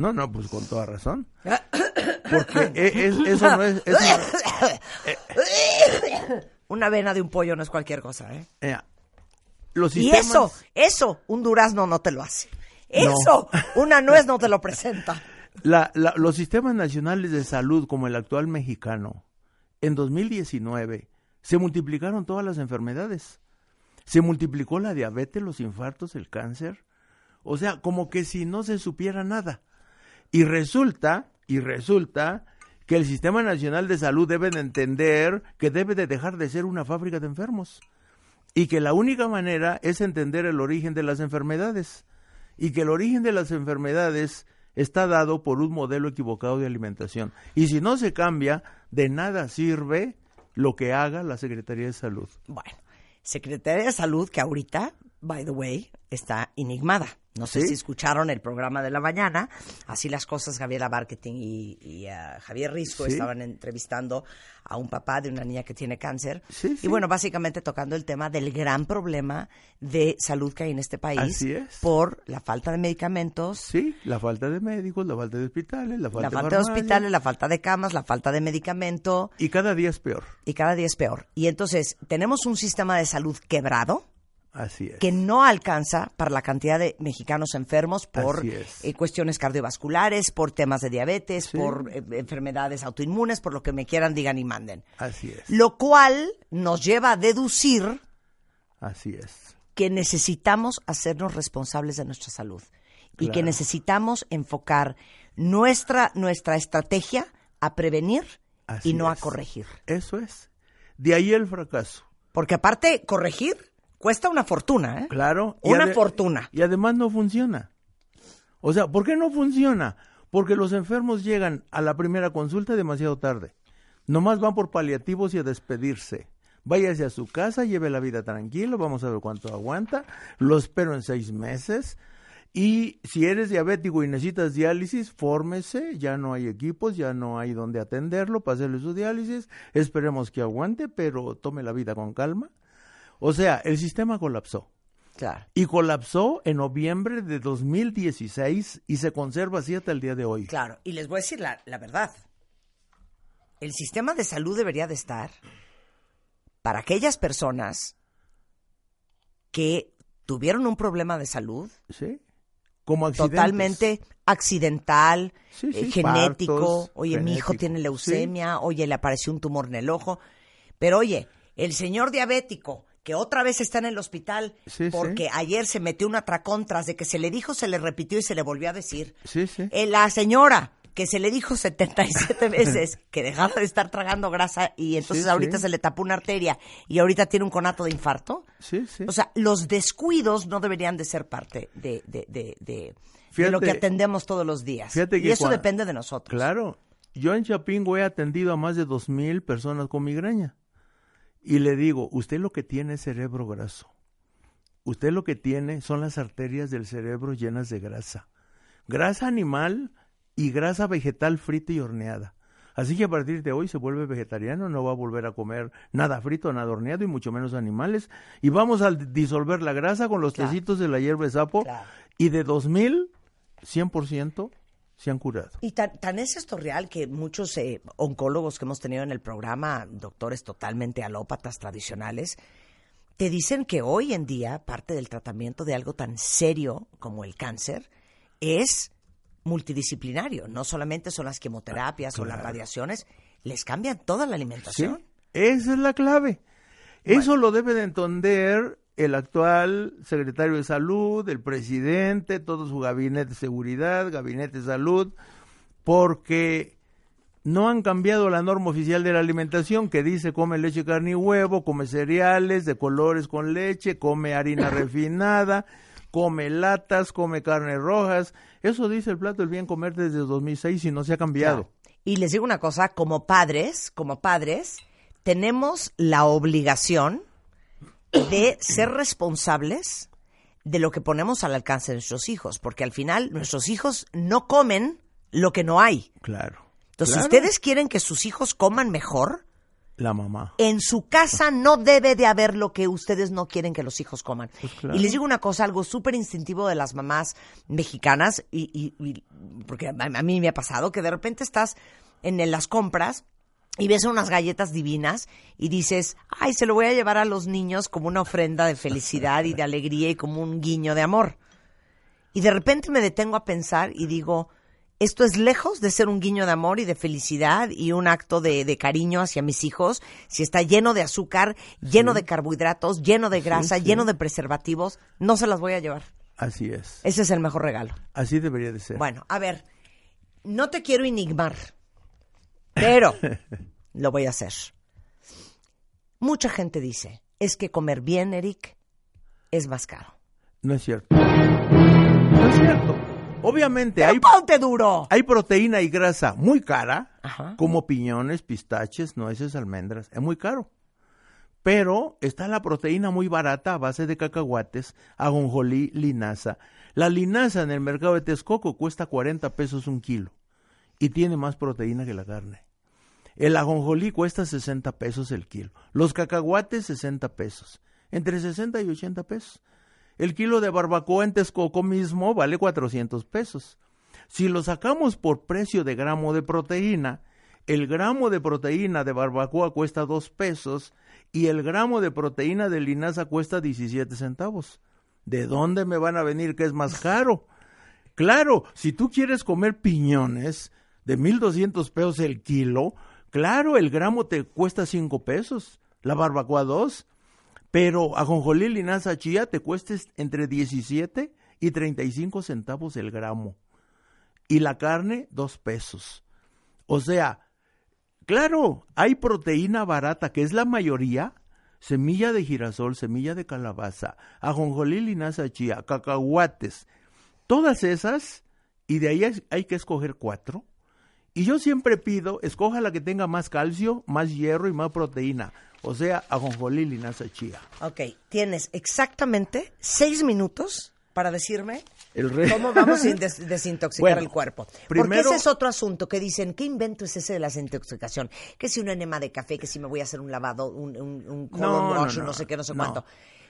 No, no, pues con toda razón. *coughs* Porque e- es- eso no es... eso *coughs* no- Una vena de un pollo no es cualquier cosa, ¿eh? Los Y eso, eso, un durazno no te lo hace. Eso, una nuez no te lo presenta. La- la- los sistemas nacionales de salud, como el actual mexicano, en 2019 se multiplicaron todas las enfermedades. Se multiplicó la diabetes, los infartos, el cáncer. O sea, como que si no se supiera nada. Y resulta, y resulta que el Sistema Nacional de Salud debe de entender que debe de dejar de ser una fábrica de enfermos. Y que la única manera es entender el origen de las enfermedades. Y que el origen de las enfermedades está dado por un modelo equivocado de alimentación. Y si no se cambia, de nada sirve lo que haga la Secretaría de Salud. Bueno, Secretaría de Salud que ahorita, by the way, está enigmada. No sé si escucharon el programa de la mañana. Así las cosas, Gabriela Marketing y, y, ah, Javier Risco Sí. estaban entrevistando a un papá de una niña que tiene cáncer. Sí. Y bueno, básicamente tocando el tema del gran problema de salud que hay en este país Así es. por la falta de medicamentos, Sí, la falta de médicos, la falta de hospitales, la falta, la falta de hospitales, la falta de camas, la falta de medicamento Y cada día es peor. y cada día es peor. Y entonces tenemos un sistema de salud quebrado Así es. que no alcanza para la cantidad de mexicanos enfermos por eh, cuestiones cardiovasculares, por temas de diabetes, Sí. por eh, enfermedades autoinmunes, por lo que me quieran, digan y manden. Así es. Lo cual nos lleva a deducir Así es. que necesitamos hacernos responsables de nuestra salud y que necesitamos enfocar nuestra, nuestra estrategia a prevenir Así y no a corregir. Eso es. De ahí el fracaso. Porque aparte, corregir cuesta una fortuna, ¿eh? Claro. Una fortuna. Y además no funciona. O sea, ¿por qué no funciona? Porque los enfermos llegan a la primera consulta demasiado tarde. Nomás van por paliativos y a despedirse. Váyase a su casa, lleve la vida tranquilo, vamos a ver cuánto aguanta. Lo espero en seis meses. Y si eres diabético y necesitas diálisis, fórmese, ya no hay equipos, ya no hay donde atenderlo, para hacerle su diálisis, esperemos que aguante, pero tome la vida con calma. O sea, el sistema colapsó. Claro. Y colapsó en noviembre de 2016 y se conserva así hasta el día de hoy. Claro, y les voy a decir la, la verdad. El sistema de salud debería de estar para aquellas personas que tuvieron un problema de salud ¿Sí? Como accidentes. totalmente accidental, Sí, eh, sí, genético. partos, oye, mi hijo genético, tiene sí. leucemia, oye, le apareció un tumor en el ojo. Pero oye, el señor diabético que otra vez está en el hospital Sí, sí. porque ayer se metió un atracón tras de que se le dijo, se le repitió y se le volvió a decir. Sí, sí. Eh, la señora que se le dijo 77 *laughs* veces que dejara de estar tragando grasa y entonces Sí, ahorita sí. se le tapó una arteria y ahorita tiene un conato de infarto. Sí, sí. O sea, los descuidos no deberían de ser parte de, de, de, de- Fíjate- lo que atendemos todos los días. Fíjate y eso depende de nosotros. Claro. Yo en Chapingo he atendido a más de dos mil personas con migraña. Y le digo, usted lo que tiene es cerebro graso. Usted lo que tiene son las arterias del cerebro llenas de grasa. Grasa animal y grasa vegetal frita y horneada. Así que a partir de hoy se vuelve vegetariano, no va a volver a comer nada frito, nada horneado y mucho menos animales. Y vamos a disolver la grasa con los Claro. tecitos de la hierba de sapo. Claro. Y de 2000, 100% se han curado. Y tan, tan es esto real que muchos eh, oncólogos que hemos tenido en el programa, doctores totalmente alópatas tradicionales, te dicen que hoy en día parte del tratamiento de algo tan serio como el cáncer es multidisciplinario. No solamente son las quimioterapias o las radiaciones, les cambian toda la Sí, alimentación. esa es la clave. Eso lo debe de entender el actual secretario de salud, el presidente, todo su gabinete de seguridad, gabinete de salud, porque no han cambiado la norma oficial de la alimentación que dice come leche, carne y huevo, come cereales de colores con leche, come harina *coughs* refinada, come latas, come carnes rojas. Eso dice el plato del bien comer desde 2006 y no se ha cambiado. Y les digo una cosa, como padres, como padres, tenemos la obligación de ser responsables de lo que ponemos al alcance de nuestros hijos, porque al final nuestros hijos no comen lo que no hay. Claro. Entonces, Claro. si ustedes quieren que sus hijos coman mejor, La mamá. en su casa no debe de haber lo que ustedes no quieren que los hijos coman. Pues claro. Y les digo una cosa, algo súper instintivo de las mamás mexicanas, y, y- y- porque a, a mí me ha pasado, que de repente estás en las compras y ves unas galletas divinas y dices, ay, se lo voy a llevar a los niños como una ofrenda de felicidad y de alegría y como un guiño de amor. Y de repente me detengo a pensar y digo, esto es lejos de ser un guiño de amor y de felicidad y un acto de, de cariño hacia mis hijos, si está lleno de azúcar, lleno de carbohidratos, lleno de grasa, sí. lleno de preservativos, no se las voy a llevar. Así es. Ese es el mejor regalo. Así debería de ser. Bueno, a ver, no te quiero enigmar, pero *laughs* lo voy a hacer. Mucha gente dice, es que comer bien, Eric, es más caro. No es cierto. No es cierto. Obviamente hay, ¡Ponte duro! hay proteína y grasa muy cara, Ajá. como piñones, pistaches, nueces, almendras. Es muy caro. Pero está la proteína muy barata a base de cacahuates, ajonjolí, linaza. La linaza en el mercado de Texcoco cuesta 40 pesos un kilo y tiene más proteína que la carne. El ajonjolí cuesta 60 pesos el kilo. Los cacahuates 60 pesos. Entre 60 y 80 pesos. El kilo de barbacoa en Texcoco mismo vale 400 pesos. Si lo sacamos por precio de gramo de proteína, el gramo de proteína de barbacoa cuesta 2 pesos y el gramo de proteína de linaza cuesta 17 centavos. ¿De dónde me van a venir que es más caro? Claro, si tú quieres comer piñones de 1200 pesos el kilo, claro, el gramo te cuesta 5 pesos, la barbacoa 2, pero ajonjolí linaza chía te cuesta entre 17 y 35 centavos el gramo. Y la carne, 2 pesos. O sea, claro, hay proteína barata, que es la mayoría, semilla de girasol, semilla de calabaza, ajonjolí, linaza, chía, cacahuates, todas esas, y de ahí hay que escoger cuatro. Y yo siempre pido, escoja la que tenga más calcio, más hierro y más proteína. O sea, ajonjolí, linaza, chía. Ok, tienes exactamente seis minutos para decirme cómo vamos a *laughs* des- desintoxicar Bueno, el cuerpo. Porque primero- ese es otro asunto que dicen, ¿qué invento es ese de la desintoxicación? Que si un enema de café, que si me voy a hacer un lavado, un, un, un colon No, no, wash, no, no sé qué, no sé cuánto.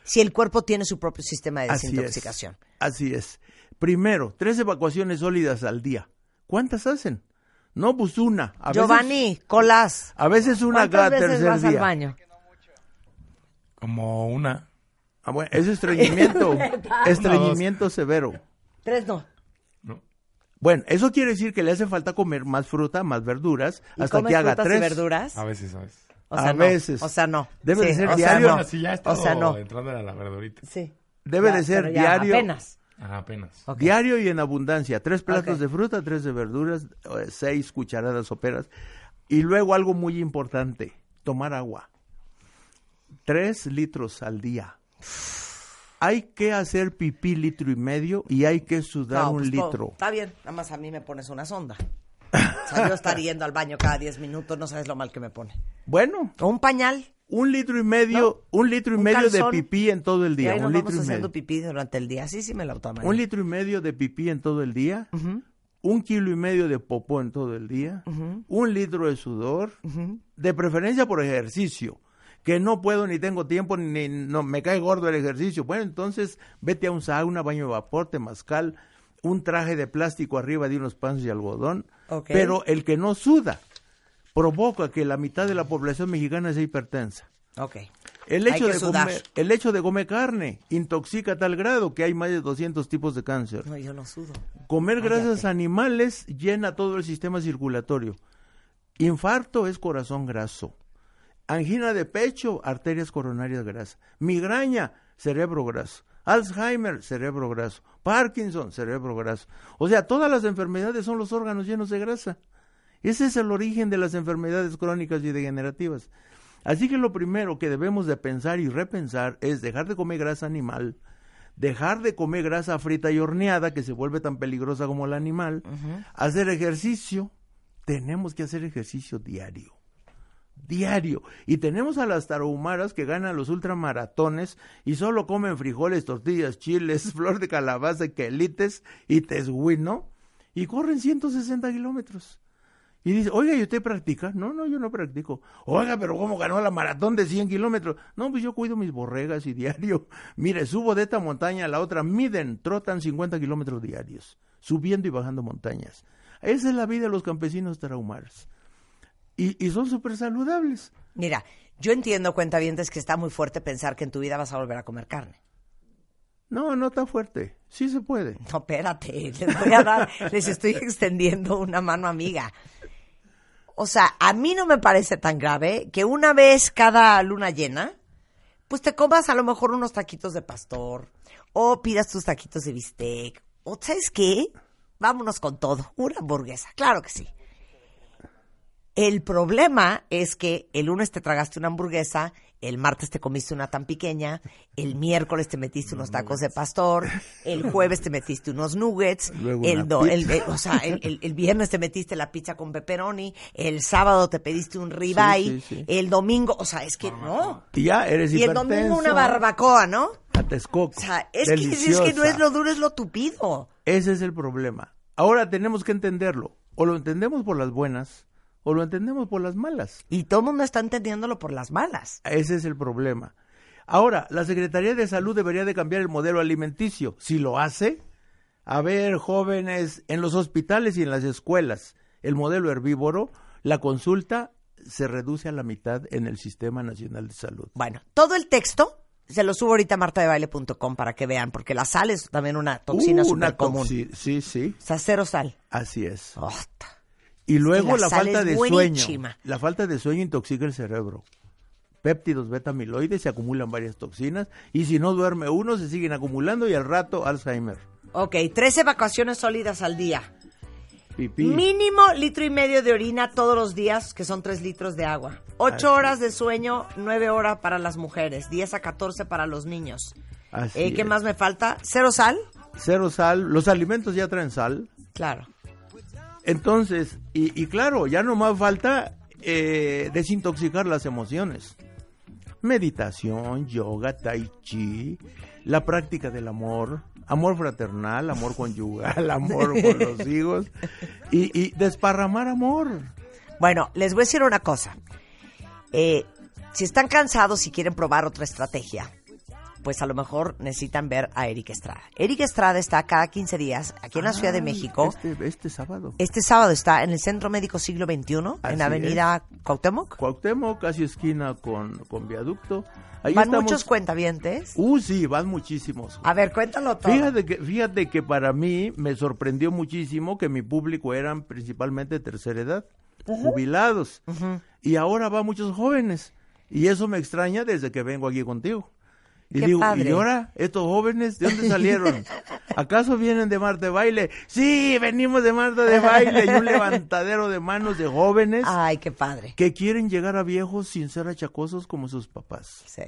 Si el cuerpo tiene su propio sistema de Así es. desintoxicación. Así es. Primero, tres evacuaciones sólidas al día. ¿Cuántas hacen? No, pues una. A veces- Giovanni, colas. a veces una ¿Cuántas cada veces tercer vas al día. baño? Como una. Ah, bueno, es estreñimiento. *laughs* estreñimiento severo. Tres no. ¿no? Bueno, eso quiere decir que le hace falta comer más fruta, más verduras, ¿Y hasta comes que haga frutas tres. y verduras? A veces, a veces. O sea, A no. veces. O sea, no. Debe de ser o sea, diario. no. Bueno, sí, ya O sea, no. entrando a la verdurita. Sí. Debe Ya, de ser diario. Apenas. Ajá, apenas. Diario y en abundancia. Tres platos de fruta, tres de verduras, seis cucharadas soperas. Y luego algo muy importante, tomar agua. Tres litros al día. Hay que hacer pipí litro y medio y hay que sudar No, un pues, litro. Está bien, nada más a mí me pones una sonda. O sea, yo estar yendo al baño cada 10 minutos, no sabes lo mal que me pone. Bueno, O un pañal. Un litro y medio, un litro y Un medio calzón. de pipí en todo el Y día. ahí Un nos litro vamos y haciendo medio. pipí durante el día. Sí, sí me lo toman. Un litro y medio de pipí en todo el día. Un kilo y medio de popó en todo el día. Un litro de sudor. De preferencia por ejercicio. Que no puedo ni tengo tiempo ni no me cae gordo el ejercicio. Bueno, entonces vete a un sauna, baño de vapor, temazcal, un traje de plástico arriba de unos panzos de algodón. Pero el que no suda provoca que la mitad de la población mexicana sea hipertensa. Ok. El hecho, de comer, el hecho de comer carne intoxica a tal grado que hay más de 200 tipos de cáncer. No, yo no sudo. Comer Cállate. grasas animales llena todo el sistema circulatorio. Infarto es corazón graso. Angina de pecho, arterias coronarias grasas. Migraña, cerebro graso. Alzheimer, cerebro graso. Parkinson, cerebro graso. O sea, todas las enfermedades son los órganos llenos de grasa. Ese es el origen de las enfermedades crónicas y degenerativas. Así que lo primero que debemos de pensar y repensar es dejar de comer grasa animal, dejar de comer grasa frita y horneada que se vuelve tan peligrosa como el animal, hacer ejercicio. Tenemos que hacer ejercicio diario. Diario. Y tenemos a las tarahumaras que ganan los ultramaratones y solo comen frijoles, tortillas, chiles, *laughs* flor de calabaza, quelites y tesguino y corren 160 kilómetros. Y dice, oiga, ¿y usted practica? No, no, yo no practico. Oiga, pero ¿cómo ganó la maratón de 100 kilómetros? No, pues yo cuido mis borregas y *laughs* diario. Mire, subo de esta montaña a la otra, miden, trotan 50 kilómetros diarios, subiendo y bajando montañas. Esa es la vida de los campesinos tarahumaras. Y, y son súper saludables. Mira, yo entiendo, cuentavientes, que está muy fuerte pensar que en tu vida vas a volver a comer carne. No, no está fuerte. Sí se puede. No, espérate, les voy a dar, les estoy extendiendo una mano amiga. O sea, a mí no me parece tan grave que una vez cada luna llena, pues te comas a lo mejor unos taquitos de pastor, o pidas tus taquitos de bistec, o ¿sabes qué? Vámonos con todo, una hamburguesa, claro que sí. El problema es que el lunes te tragaste una hamburguesa, el martes te comiste una tan pequeña, el miércoles te metiste unos tacos de pastor, el jueves te metiste unos nuggets, *laughs* el, una do- el- pizza. el- o sea, el, el- el viernes te metiste la pizza con pepperoni, el sábado te pediste un ribeye, sí, sí. el domingo, o sea, es que no. Y ya eres Y el domingo una barbacoa, ¿no? A Texcoco. O sea, es que, es que no es lo duro, es lo tupido. Ese es el problema. Ahora tenemos que entenderlo. O lo entendemos por las buenas, o lo entendemos por las malas. Y todo el mundo está entendiéndolo por las malas. Ese es el problema. Ahora, la Secretaría de Salud debería de cambiar el modelo alimenticio. Si lo hace, a ver, jóvenes, en los hospitales y en las escuelas, el modelo herbívoro, la consulta se reduce a la mitad en el Sistema Nacional de Salud. Bueno, todo el texto se lo subo ahorita a martadebaile.com para que vean, porque la sal es también una toxina Uh, súper común. Sí, sí, O sea, cero sal. así es. Oh, ta. Y luego la falta de buenísima. sueño. La falta de sueño intoxica el cerebro. Péptidos beta-amiloides se acumulan varias toxinas y si no duerme uno se siguen acumulando y al rato Alzheimer. Ok, tres evacuaciones sólidas al día. Pipí. Mínimo litro y medio de orina todos los días, que son tres litros de agua. Ocho Así horas de sueño, nueve horas para las mujeres, diez a catorce para los niños. Así Eh, ¿Qué es. más me falta? ¿Cero sal? Cero sal. Los alimentos ya traen sal. Claro. Entonces, y, y claro, ya no más falta eh, desintoxicar las emociones. Meditación, yoga, tai chi, la práctica del amor, amor fraternal, amor conyugal, *laughs* amor por los *laughs* hijos y, y desparramar amor. Bueno, les voy a decir una cosa. Eh, si están cansados y quieren probar otra estrategia, pues a lo mejor necesitan ver a Eric Estrada. Eric Estrada está cada 15 días aquí en la Ciudad de Ay, México. Este, este sábado. Este sábado está en el Centro Médico Siglo XXI, en Así Avenida Cuauhtémoc. Cuauhtémoc, casi esquina con, con viaducto. Ahí Van estamos- muchos cuentavientes. Uh, sí, van mujísimos. A ver, cuéntalo todo. Fíjate que, fíjate que para mí me sorprendió muchísimo que mi público eran principalmente de tercera edad, jubilados. Y ahora va muchos jóvenes. Y eso me extraña desde que vengo aquí contigo. Y Qué digo, padre. ¿y ahora estos jóvenes de dónde salieron? ¿Acaso vienen de Marta de Baile? Sí, venimos de Marta de Baile. Y un levantadero de manos de jóvenes Ay, qué padre. que quieren llegar a viejos sin ser achacosos como sus papás. Sí.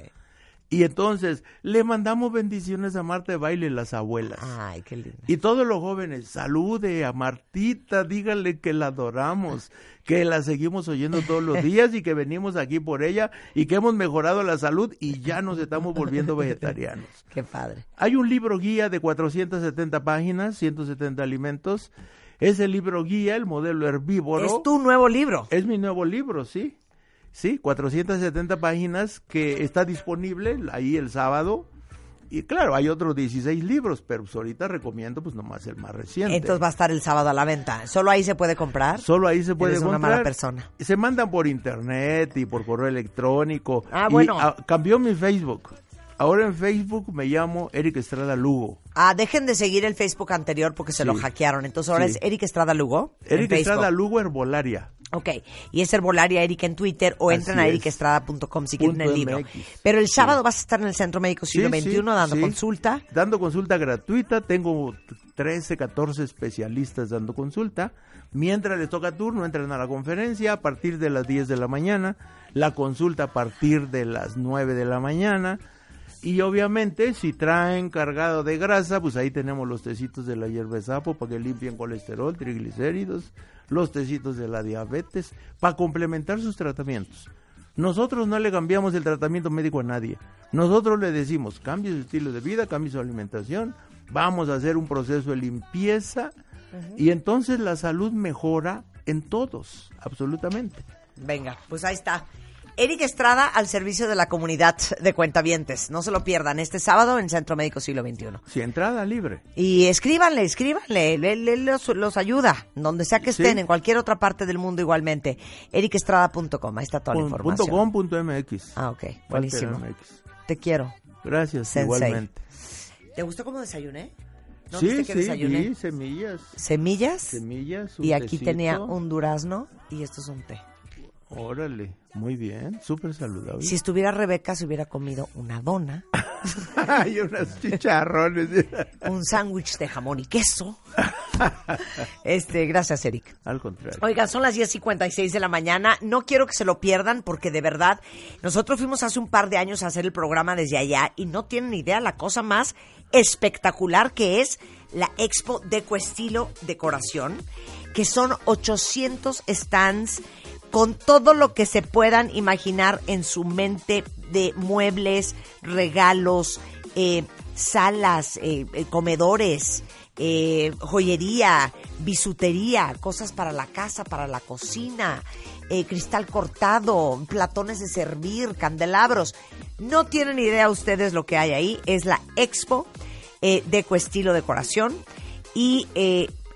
Y entonces le mandamos bendiciones a Marta de baile las abuelas. Ay, qué lindo. Y todos los jóvenes, salude a Martita, díganle que la adoramos, que la seguimos oyendo todos los *laughs* días y que venimos aquí por ella y que hemos mejorado la salud y ya nos estamos volviendo vegetarianos. *laughs* Qué padre. Hay un libro guía de 470 páginas, 170 alimentos. Ese libro guía, el modelo herbívoro. Es tu nuevo libro. Es mi nuevo libro, sí. Sí, 470 páginas que está disponible ahí el sábado. Y claro, hay otros 16 libros, pero pues ahorita recomiendo pues nomás el más reciente. Entonces va a estar el sábado a la venta. ¿Solo ahí se puede comprar? Solo ahí se puede Eres una comprar. mala persona. Se mandan por internet y por correo electrónico. Ah, Y, bueno. ah, cambió mi Facebook. Ahora en Facebook me llamo Eric Estrada Lugo. Ah, dejen de seguir el Facebook anterior porque se Sí. lo hackearon. Entonces ahora Sí. es Eric Estrada Lugo. Eric. Estrada Lugo Herbolaria. Ok, y es Herbolaria Eric en Twitter o Así entran a es. ericestrada.com si quieren el libro. MX. Pero el Sí. sábado vas a estar en el Centro Médico Siglo XXI dando consulta. Dando consulta gratuita. Tengo 13, 14 especialistas dando consulta. Mientras les toca turno, entran a la conferencia a partir de las 10 de la mañana. La consulta a partir de las 9 de la mañana. Y obviamente, si traen cargado de grasa, pues ahí tenemos los tecitos de la hierba de sapo para que limpien colesterol, triglicéridos, los tecitos de la diabetes, para complementar sus tratamientos. Nosotros no le cambiamos el tratamiento médico a nadie. Nosotros le decimos, cambie su estilo de vida, cambie su alimentación, vamos a hacer un proceso de limpieza y entonces la salud mejora en todos, absolutamente. Venga, pues ahí está. Eric Estrada al servicio de la comunidad de cuentavientes. No se lo pierdan este sábado en Centro Médico Siglo XXI. Si entrada libre. Y escríbanle, escríbanle, él, él- él los, los ayuda, donde sea que Sí. estén, en cualquier otra parte del mundo igualmente. ericestrada.com, ahí está toda la información. punto com, punto MX. Ah, ok, buenísimo. MX. Te quiero. Gracias, Sensei. igualmente. ¿Te gustó cómo desayuné? ¿No sí, viste que sí, desayuné? vi semillas. Semillas. Semillas, un y aquí tecito. tenía un durazno y esto es un té. Órale, muy bien, súper saludable. Si estuviera Rebeca, se hubiera comido una dona, *laughs* Hay unos chicharrones. un sándwich de jamón y queso. Este, gracias, Eric. Al contrario. Oiga, son las 10.56 de la mañana. No quiero que se lo pierdan porque de verdad, nosotros fuimos hace un par de años a hacer el programa desde allá y no tienen idea la cosa más espectacular que es la Expo Deco Estilo Decoración, que son 800 stands con todo lo que se puedan imaginar en su mente de muebles, regalos, eh, salas, eh, eh, comedores, joyería, bisutería, cosas para la casa, para la cocina, cristal cortado, platones de servir, candelabros. No tienen idea ustedes lo que hay ahí. Es la Expo eh, Deco Estilo Decoración y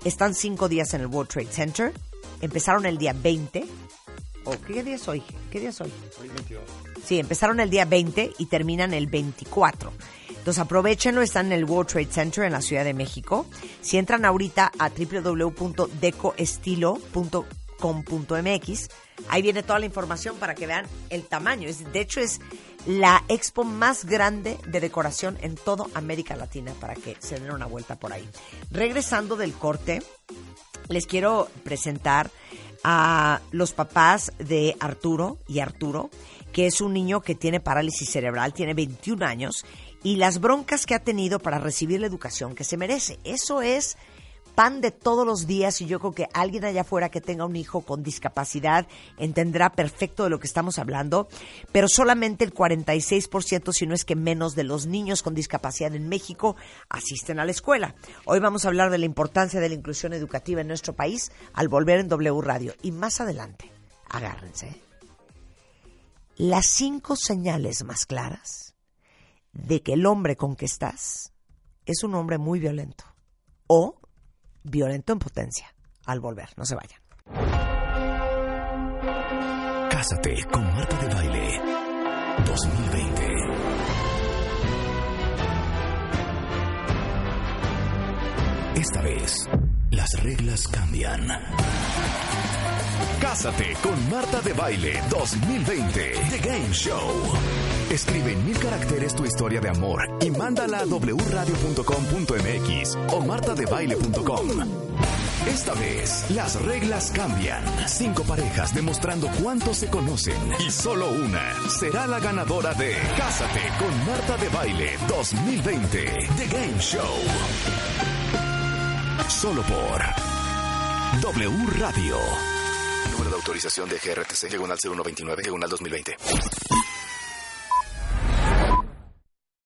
están cinco días en el World Trade Center. Empezaron el día 20. ¿O qué día es hoy? ¿Qué día es hoy? Sí, empezaron el día 20 y terminan el 24. Entonces aprovechenlo, están en el World Trade Center en la Ciudad de México. Si entran ahorita a www.decoestilo.com.mx, ahí viene toda la información para que vean el tamaño. Es, de hecho, es la expo más grande de decoración en toda América Latina para que se den una vuelta por ahí. Regresando del corte, les quiero presentar a los papás de Arturo y Arturo, que es un niño que tiene parálisis cerebral, tiene 21 años, y las broncas que ha tenido para recibir la educación que se merece. Eso es pan de todos los días y yo creo que alguien allá afuera que tenga un hijo con discapacidad entenderá perfecto de lo que estamos hablando, pero solamente el 46%, si no es que menos, de los niños con discapacidad en México asisten a la escuela. Hoy vamos a hablar de la importancia de la inclusión educativa en nuestro país al volver en W Radio. Y más adelante, agárrense, las cinco señales más claras de que el hombre con que estás es un hombre muy violento o violento en potencia. Al volver, no se vayan. Cásate con Marta de Baile 2020. Esta vez, las reglas cambian. Cásate con Marta de Baile 2020. The Game Show. Escribe en mil caracteres tu historia de amor y mándala a wradio.com.mx o martadebaile.com. Esta vez, las reglas cambian. Cinco parejas demostrando cuánto se conocen. Y solo una será la ganadora de Cásate con Marta de Baile 2020. The Game Show. Solo por W Radio. Número de autorización de GRTC, diagonal 0129, diagonal 2020.